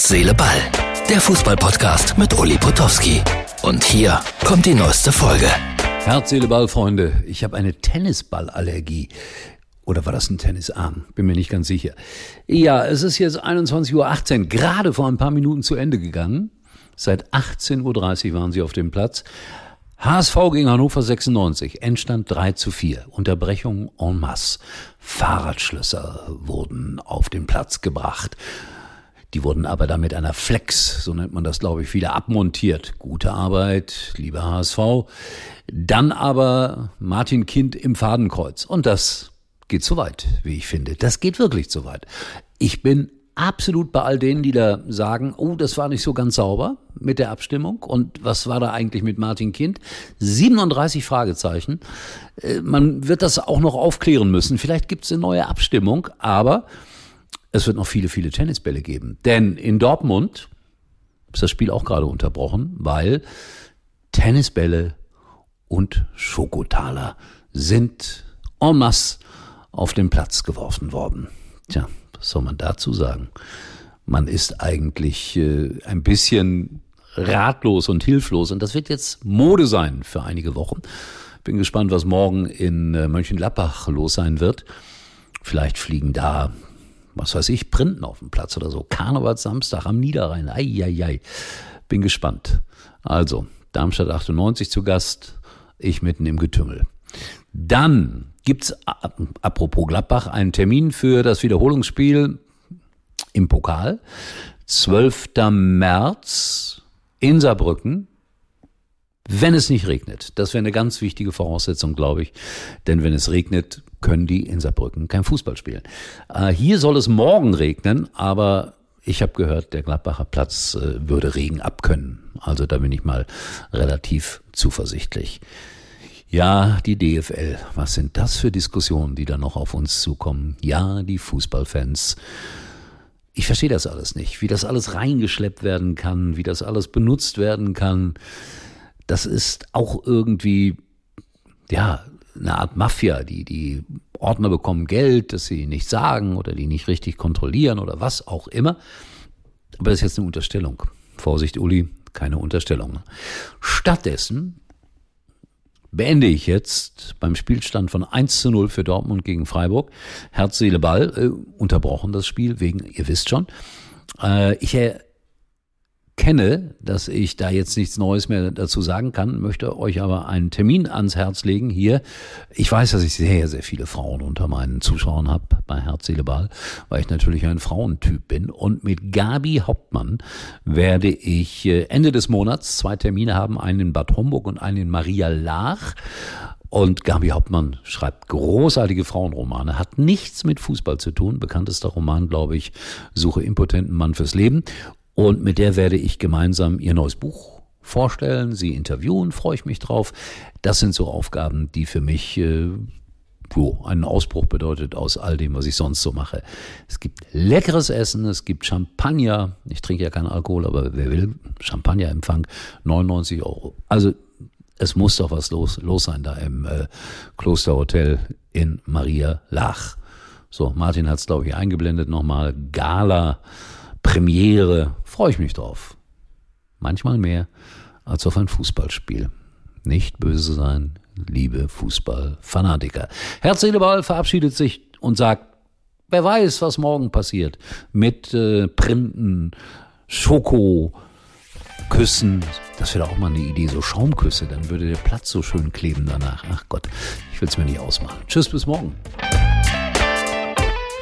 Herz, Seele, Ball. Der Fußballpodcast mit Uli Potowski. Und hier kommt die neueste Folge. Herz, Seele, Ball, Freunde. Ich habe eine Tennisballallergie. Oder war das ein Tennisarm? Bin mir nicht ganz sicher. Ja, es ist jetzt 21.18 Uhr, gerade vor ein paar Minuten zu Ende gegangen. Seit 18.30 Uhr waren sie auf dem Platz. HSV gegen Hannover 96, Endstand 3 zu 4, Unterbrechung en masse. Fahrradschlösser wurden auf den Platz gebracht. Die wurden aber dann mit einer Flex, so nennt man das, glaube ich, wieder abmontiert. Gute Arbeit, lieber HSV. Dann aber Martin Kind im Fadenkreuz. Und das geht zu weit, wie ich finde. Das geht wirklich zu weit. Ich bin absolut bei all denen, die da sagen, oh, das war nicht so ganz sauber mit der Abstimmung. Und was war da eigentlich mit Martin Kind? 37 Fragezeichen. Äh, man wird das auch noch aufklären müssen. Vielleicht gibt es eine neue Abstimmung, aber es wird noch viele, viele Tennisbälle geben. Denn in Dortmund ist das Spiel auch gerade unterbrochen, weil Tennisbälle und Schokotaler sind en masse auf den Platz geworfen worden. Tja, was soll man dazu sagen? Man ist eigentlich äh, ein bisschen ratlos und hilflos und das wird jetzt Mode sein für einige Wochen. Bin gespannt, was morgen in äh, Mönchengladbach los sein wird. Vielleicht fliegen da, was weiß ich, Printen auf dem Platz oder so. Karnevalssamstag am Niederrhein. Eieiei. Bin gespannt. Also, Darmstadt 98 zu Gast, ich mitten im Getümmel. Dann gibt's apropos Gladbach, einen Termin für das Wiederholungsspiel im Pokal. 12. März in Saarbrücken, wenn es nicht regnet. Das wäre eine ganz wichtige Voraussetzung, glaube ich. Denn wenn es regnet, können die in Saarbrücken kein Fußball spielen. Äh, hier soll es morgen regnen, aber ich habe gehört, der Gladbacher Platz äh, würde Regen abkönnen. Also da bin ich mal relativ zuversichtlich. Ja, die DFL. Was sind das für Diskussionen, die da noch auf uns zukommen? Ja, die Fußballfans. Ich verstehe das alles nicht, wie das alles reingeschleppt werden kann, wie das alles benutzt werden kann. Das ist auch irgendwie, ja, eine Art Mafia. Die, die Ordner bekommen Geld, das sie nicht sagen oder die nicht richtig kontrollieren oder was auch immer. Aber das ist jetzt eine Unterstellung. Vorsicht, Uli, keine Unterstellung. Stattdessen beende ich jetzt beim Spielstand von 1 zu 0 für Dortmund gegen Freiburg. Herz, Seele, Ball, äh, unterbrochen das Spiel wegen, ihr wisst schon. Äh, ich erkenne, dass ich da jetzt nichts Neues mehr dazu sagen kann, möchte euch aber einen Termin ans Herz legen hier. Ich weiß, dass ich sehr, sehr viele Frauen unter meinen Zuschauern habe bei Herz, Seele, Ball, weil ich natürlich ein Frauentyp bin. Und mit Gabi Hauptmann werde ich äh, Ende des Monats zwei Termine haben, einen in Bad Homburg und einen in Maria Laach. Und Gabi Hauptmann schreibt großartige Frauenromane, hat nichts mit Fußball zu tun. Bekanntester Roman, glaube ich, Suche impotenten Mann fürs Leben. Und mit der werde ich gemeinsam ihr neues Buch vorstellen, sie interviewen, freue ich mich drauf. Das sind so Aufgaben, die für mich äh, jo, einen Ausbruch bedeutet aus all dem, was ich sonst so mache. Es gibt leckeres Essen, es gibt Champagner. Ich trinke ja keinen Alkohol, aber wer will, Champagnerempfang, 99 Euro. Also es muss doch was los, los sein da im äh, Klosterhotel in Maria Lach. So, Martin hat es, glaube ich, eingeblendet nochmal. Gala Premiere, freue ich mich drauf. Manchmal mehr als auf ein Fußballspiel. Nicht böse sein, liebe Fußballfanatiker. Herz, Ball verabschiedet sich und sagt, wer weiß, was morgen passiert. Mit äh, Printen, Schoko, Küssen. Das wäre auch mal eine Idee, so Schaumküsse. Dann würde der Platz so schön kleben danach. Ach Gott, ich will es mir nicht ausmachen. Tschüss, bis morgen.